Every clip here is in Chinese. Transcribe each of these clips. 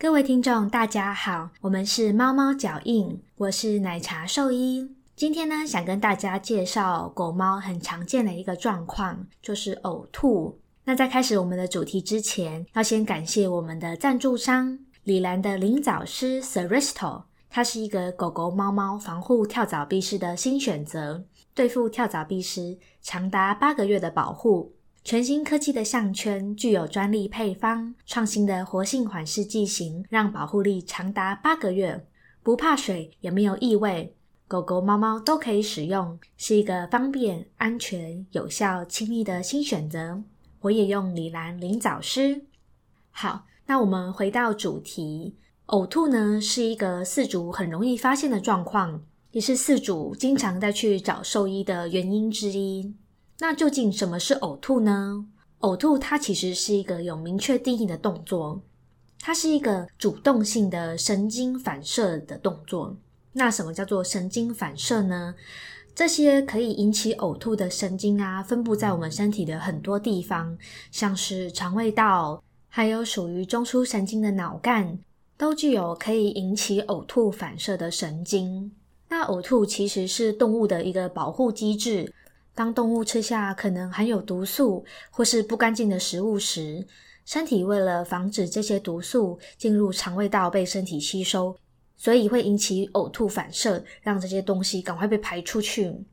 各位听众，大家好，我们是猫猫脚印，我是奶茶兽医。今天呢，想跟大家介绍狗猫很常见的一个状况，就是呕吐。那在开始我们的主题之前，要先感谢我们的赞助商李兰的灵藻师 Seristo，它是一个狗狗、猫猫防护跳蚤蜱虱的新选择，对付跳蚤蜱虱长达八个月的保护。全新科技的项圈具有专利配方，创新的活性缓释剂型，让保护力长达八个月，不怕水，也没有异味，狗狗、猫猫都可以使用，是一个方便、安全、有效、亲密的新选择。我也用李兰灵藻湿。好，那我们回到主题，呕吐呢是一个饲主很容易发现的状况，也是饲主经常在去找兽医的原因之一。那究竟什么是呕吐呢？呕吐它其实是一个有明确定义的动作，它是一个主动性的神经反射的动作。那什么叫做神经反射呢？这些可以引起呕吐的神经啊，分布在我们身体的很多地方，像是肠胃道，还有属于中枢神经的脑干，都具有可以引起呕吐反射的神经。那呕吐其实是动物的一个保护机制。当动物吃下可能含有毒素或是不干净的食物时，身体为了防止这些毒素进入肠胃道被身体吸收，所以会引起呕吐反射，让这些东西赶快被排出去。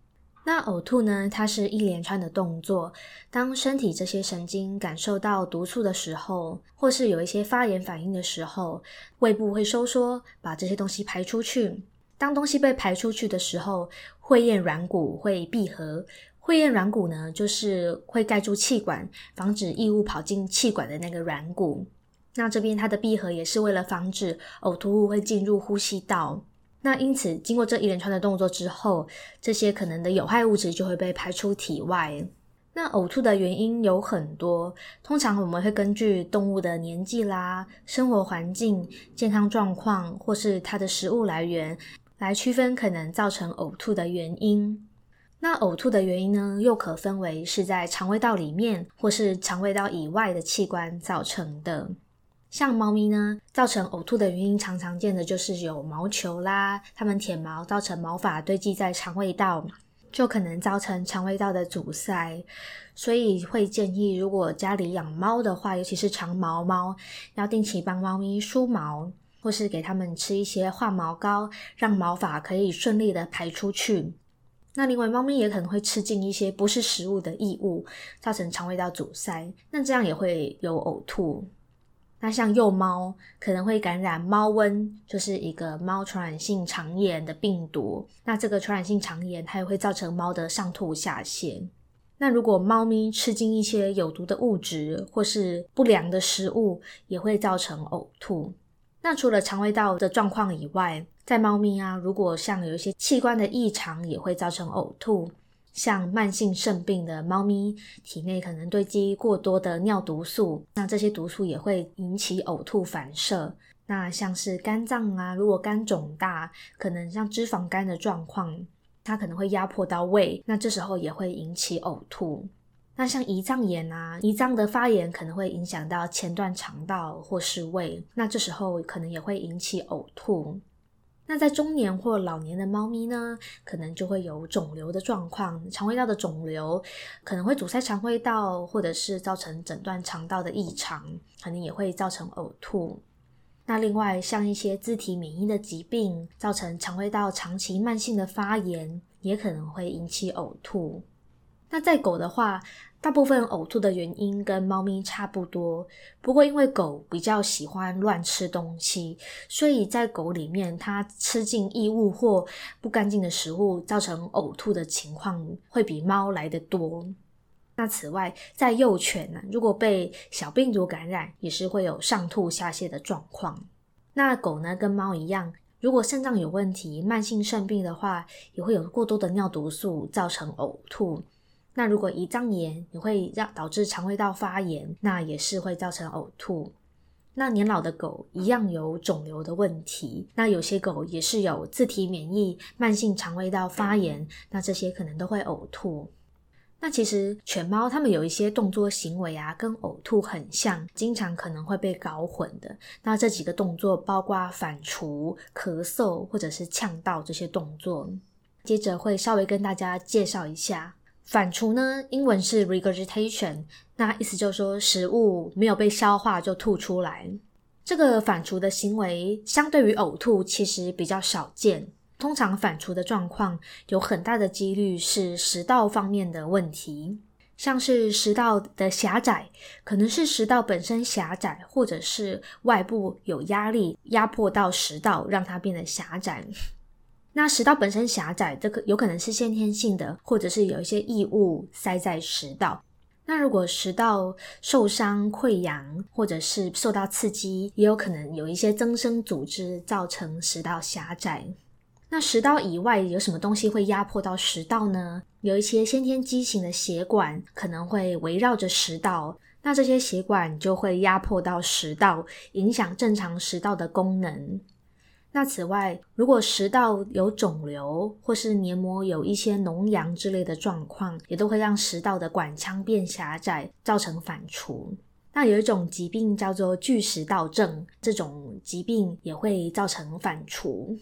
那呕吐呢？它是一连串的动作。当身体这些神经感受到毒素的时候，或是有一些发炎反应的时候，胃部会收缩，把这些东西排出去。当东西被排出去的时候，会厌软骨会闭合。会厌软骨呢，就是会盖住气管，防止异物跑进气管的那个软骨。那这边它的闭合也是为了防止呕吐物会进入呼吸道。那因此，经过这一连串的动作之后，这些可能的有害物质就会被排出体外。那呕吐的原因有很多，通常我们会根据动物的年纪啦、生活环境、健康状况或是它的食物来源，来区分可能造成呕吐的原因。那呕吐的原因呢，又可分为是在肠胃道里面，或是肠胃道以外的器官造成的。像猫咪呢，造成呕吐的原因常常见的就是有毛球啦，它们舔毛造成毛发堆积在肠胃道，就可能造成肠胃道的阻塞。所以会建议，如果家里养猫的话，尤其是长毛猫，要定期帮猫咪梳毛，或是给它们吃一些化毛膏，让毛发可以顺利的排出去。那另外，猫咪也可能会吃进一些不是食物的异物，造成肠胃道阻塞，那这样也会有呕吐。那像幼猫可能会感染猫瘟，就是一个猫传染性肠炎的病毒。那这个传染性肠炎它也会造成猫的上吐下泻。那如果猫咪吃进一些有毒的物质或是不良的食物，也会造成呕吐。那除了肠胃道的状况以外，在猫咪啊，如果像有一些器官的异常，也会造成呕吐。像慢性肾病的猫咪，体内可能堆积过多的尿毒素，那这些毒素也会引起呕吐反射。那像是肝脏啊，如果肝肿大，可能像脂肪肝的状况，它可能会压迫到胃，那这时候也会引起呕吐。那像胰脏炎啊，胰脏的发炎可能会影响到前段肠道或是胃，那这时候可能也会引起呕吐。那在中年或老年的猫咪呢，可能就会有肿瘤的状况，肠胃道的肿瘤可能会阻塞肠胃道，或者是造成诊断肠道的异常，可能也会造成呕吐。那另外像一些自体免疫的疾病，造成肠胃道长期慢性的发炎，也可能会引起呕吐。那在狗的话，大部分呕吐的原因跟猫咪差不多，不过因为狗比较喜欢乱吃东西，所以在狗里面，它吃进异物或不干净的食物，造成呕吐的情况会比猫来的多。那此外，在幼犬呢，如果被小病毒感染，也是会有上吐下泻的状况。那狗呢，跟猫一样，如果肾脏有问题、慢性肾病的话，也会有过多的尿毒素造成呕吐。那如果胰脏炎也会让导致肠胃道发炎，那也是会造成呕吐。那年老的狗一样有肿瘤的问题，那有些狗也是有自体免疫、慢性肠胃道发炎，那这些可能都会呕吐。那其实犬猫它们有一些动作行为啊，跟呕吐很像，经常可能会被搞混的。那这几个动作包括反刍、咳嗽或者是呛到这些动作。接着会稍微跟大家介绍一下反刍呢，英文是 regurgitation，那意思就是说食物没有被消化就吐出来。这个反刍的行为相对于呕吐其实比较少见。通常反刍的状况有很大的几率是食道方面的问题，像是食道的狭窄，可能是食道本身狭窄，或者是外部有压力压迫到食道，让它变得狭窄。那食道本身狭窄，这个有可能是先天性的，或者是有一些异物塞在食道。那如果食道受伤、溃疡，或者是受到刺激，也有可能有一些增生组织造成食道狭窄。那食道以外有什么东西会压迫到食道呢？有一些先天畸形的血管可能会围绕着食道，那这些血管就会压迫到食道，影响正常食道的功能。那此外，如果食道有肿瘤或是黏膜有一些脓疡之类的状况，也都会让食道的管腔变狭窄，造成反刍。那有一种疾病叫做巨食道症，这种疾病也会造成反刍。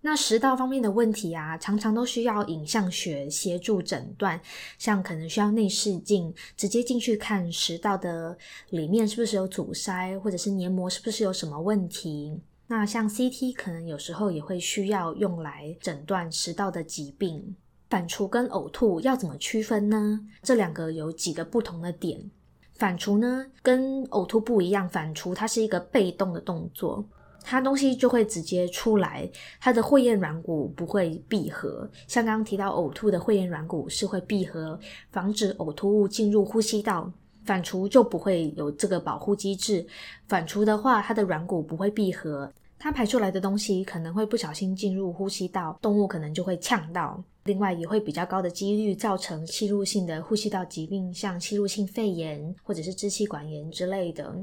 那食道方面的问题啊，常常都需要影像学协助诊断，像可能需要内视镜直接进去看食道的里面是不是有阻塞，或者是黏膜是不是有什么问题。那像 CT 可能有时候也会需要用来诊断食道的疾病。反刍跟呕吐要怎么区分呢？这两个有几个不同的点。反刍呢跟呕吐不一样，反刍它是一个被动的动作。它东西就会直接出来，它的会厌软骨不会闭合。像刚刚提到呕吐的会厌软骨是会闭合，防止呕吐物进入呼吸道。反刍就不会有这个保护机制。反刍的话，它的软骨不会闭合，它排出来的东西可能会不小心进入呼吸道，动物可能就会呛到。另外，也会比较高的几率造成吸入性的呼吸道疾病，像吸入性肺炎或者是支气管炎之类的。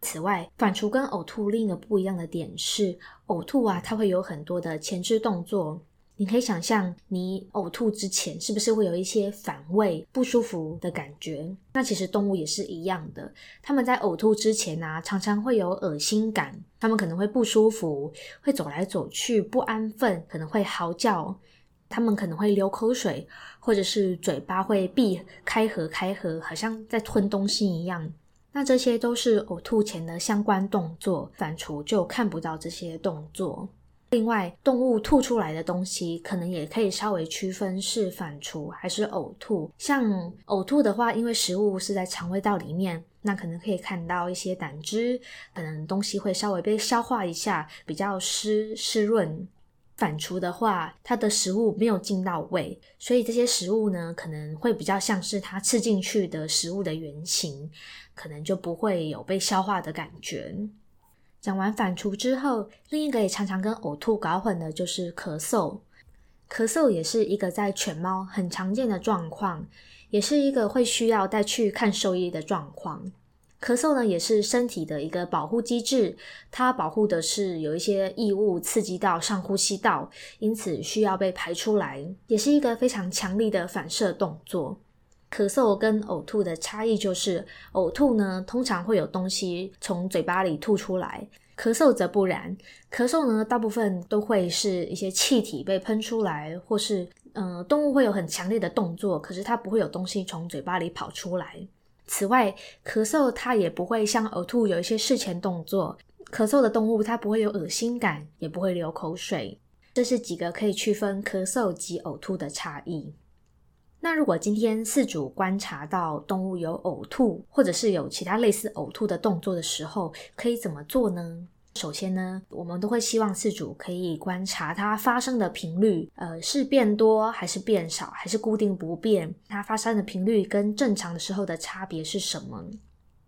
此外，反刍跟呕吐另一个不一样的点是，呕吐啊，它会有很多的前置动作。你可以想象，你呕吐之前是不是会有一些反胃、不舒服的感觉？那其实动物也是一样的，他们在呕吐之前啊，常常会有恶心感，他们可能会不舒服，会走来走去，不安分，可能会嚎叫，他们可能会流口水，或者是嘴巴会闭开合开合，好像在吞东西一样。那这些都是呕吐前的相关动作，反刍就看不到这些动作。另外，动物吐出来的东西，可能也可以稍微区分是反刍还是呕吐。像呕吐的话，因为食物是在肠胃道里面，那可能可以看到一些胆汁，可能东西会稍微被消化一下，比较湿湿润。反刍的话，它的食物没有进到胃，所以这些食物呢，可能会比较像是它吃进去的食物的原型，可能就不会有被消化的感觉。讲完反刍之后，另一个也常常跟呕吐搞混的就是咳嗽。咳嗽也是一个在犬猫很常见的状况，也是一个会需要带去看兽医的状况。咳嗽呢，也是身体的一个保护机制，它保护的是有一些异物刺激到上呼吸道，因此需要被排出来，也是一个非常强力的反射动作。咳嗽跟呕吐的差异就是，呕吐呢通常会有东西从嘴巴里吐出来，咳嗽则不然。咳嗽呢，大部分都会是一些气体被喷出来，或是嗯，动物会有很强烈的动作，可是它不会有东西从嘴巴里跑出来。此外，咳嗽它也不会像呕吐有一些事前动作。咳嗽的动物它不会有恶心感，也不会流口水。这是几个可以区分咳嗽及呕吐的差异。那如果今天饲主观察到动物有呕吐，或者是有其他类似呕吐的动作的时候，可以怎么做呢？首先呢，我们都会希望饲主可以观察它发生的频率，呃，是变多还是变少，还是固定不变？它发生的频率跟正常的时候的差别是什么？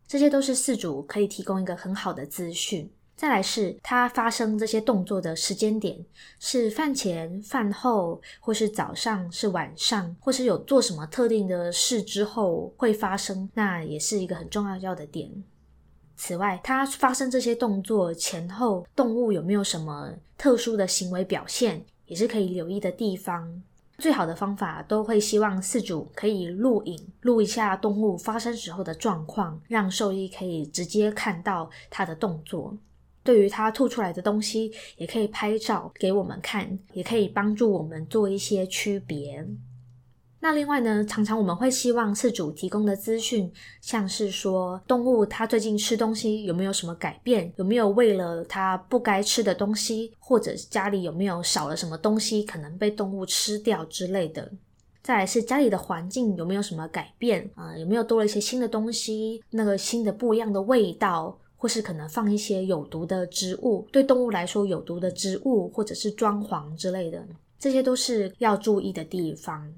这些都是饲主可以提供一个很好的资讯。再来是它发生这些动作的时间点，是饭前、饭后，或是早上、是晚上，或是有做什么特定的事之后会发生，那也是一个很重要要的点。此外，它发生这些动作前后，动物有没有什么特殊的行为表现，也是可以留意的地方。最好的方法都会希望饲主可以录影，录一下动物发生时候的状况，让兽医可以直接看到它的动作。对于它吐出来的东西，也可以拍照给我们看，也可以帮助我们做一些区别。那另外呢，常常我们会希望饲主提供的资讯，像是说动物它最近吃东西有没有什么改变，有没有为了它不该吃的东西，或者家里有没有少了什么东西，可能被动物吃掉之类的。再来是家里的环境有没有什么改变啊？有没有多了一些新的东西，那个新的不一样的味道，或是可能放一些有毒的植物，对动物来说有毒的植物或者是装潢之类的，这些都是要注意的地方。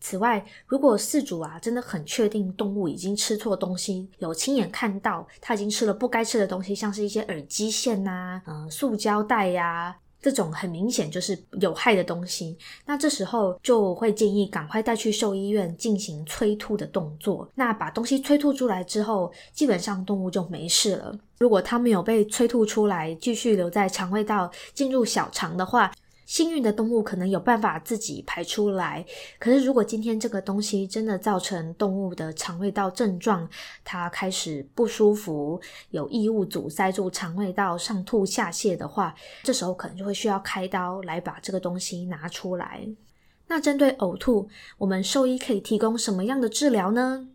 此外，如果饲主啊真的很确定动物已经吃错东西，有亲眼看到它已经吃了不该吃的东西，像是一些耳机线呐、呃塑胶袋呀这种很明显就是有害的东西，那这时候就会建议赶快带去兽医院进行催吐的动作。那把东西催吐出来之后，基本上动物就没事了。如果它没有被催吐出来，继续留在肠胃道进入小肠的话。幸运的动物可能有办法自己排出来，可是如果今天这个东西真的造成动物的肠胃道症状，它开始不舒服，有异物阻塞住肠胃道，上吐下泻的话，这时候可能就会需要开刀来把这个东西拿出来。那针对呕吐，我们兽医可以提供什么样的治疗呢？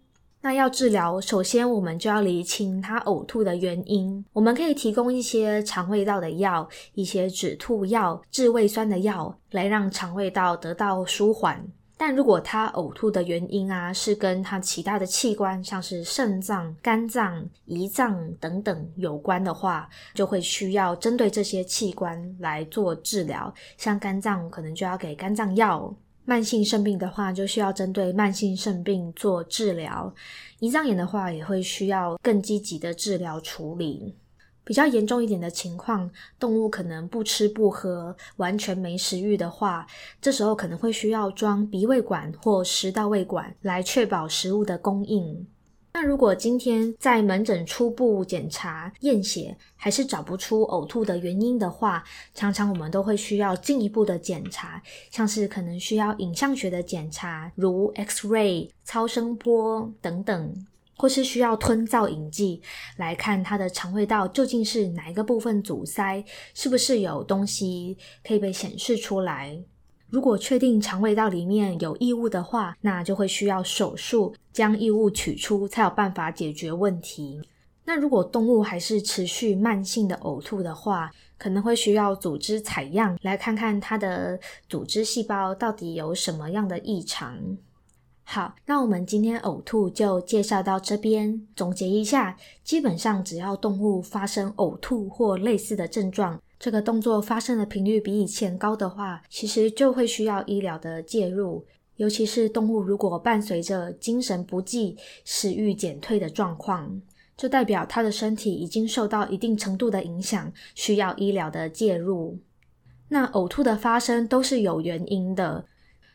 那要治疗，首先我们就要厘清它呕吐的原因。我们可以提供一些肠胃道的药，一些止吐药、治胃酸的药，来让肠胃道得到舒缓。但如果它呕吐的原因啊，是跟它其他的器官，像是肾脏、肝脏、胰脏等等有关的话，就会需要针对这些器官来做治疗。像肝脏，可能就要给肝脏药。慢性肾病的话，就需要针对慢性肾病做治疗；胰脏炎的话，也会需要更积极的治疗处理。比较严重一点的情况，动物可能不吃不喝，完全没食欲的话，这时候可能会需要装鼻胃管或食道胃管来确保食物的供应。那如果今天在门诊初步检查验血还是找不出呕吐的原因的话，常常我们都会需要进一步的检查，像是可能需要影像学的检查，如 X ray、超声波等等，或是需要吞造影剂来看它的肠胃道究竟是哪一个部分阻塞，是不是有东西可以被显示出来。如果确定肠胃道里面有异物的话，那就会需要手术将异物取出，才有办法解决问题。那如果动物还是持续慢性的呕吐的话，可能会需要组织采样，来看看它的组织细胞到底有什么样的异常。好，那我们今天呕吐就介绍到这边。总结一下，基本上只要动物发生呕吐或类似的症状。这个动作发生的频率比以前高的话，其实就会需要医疗的介入。尤其是动物如果伴随着精神不济、食欲减退的状况，就代表它的身体已经受到一定程度的影响，需要医疗的介入。那呕吐的发生都是有原因的，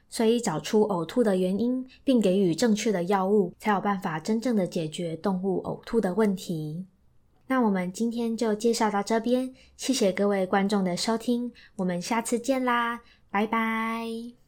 所以找出呕吐的原因，并给予正确的药物，才有办法真正的解决动物呕吐的问题。那我们今天就介绍到这边，谢谢各位观众的收听，我们下次见啦，拜拜。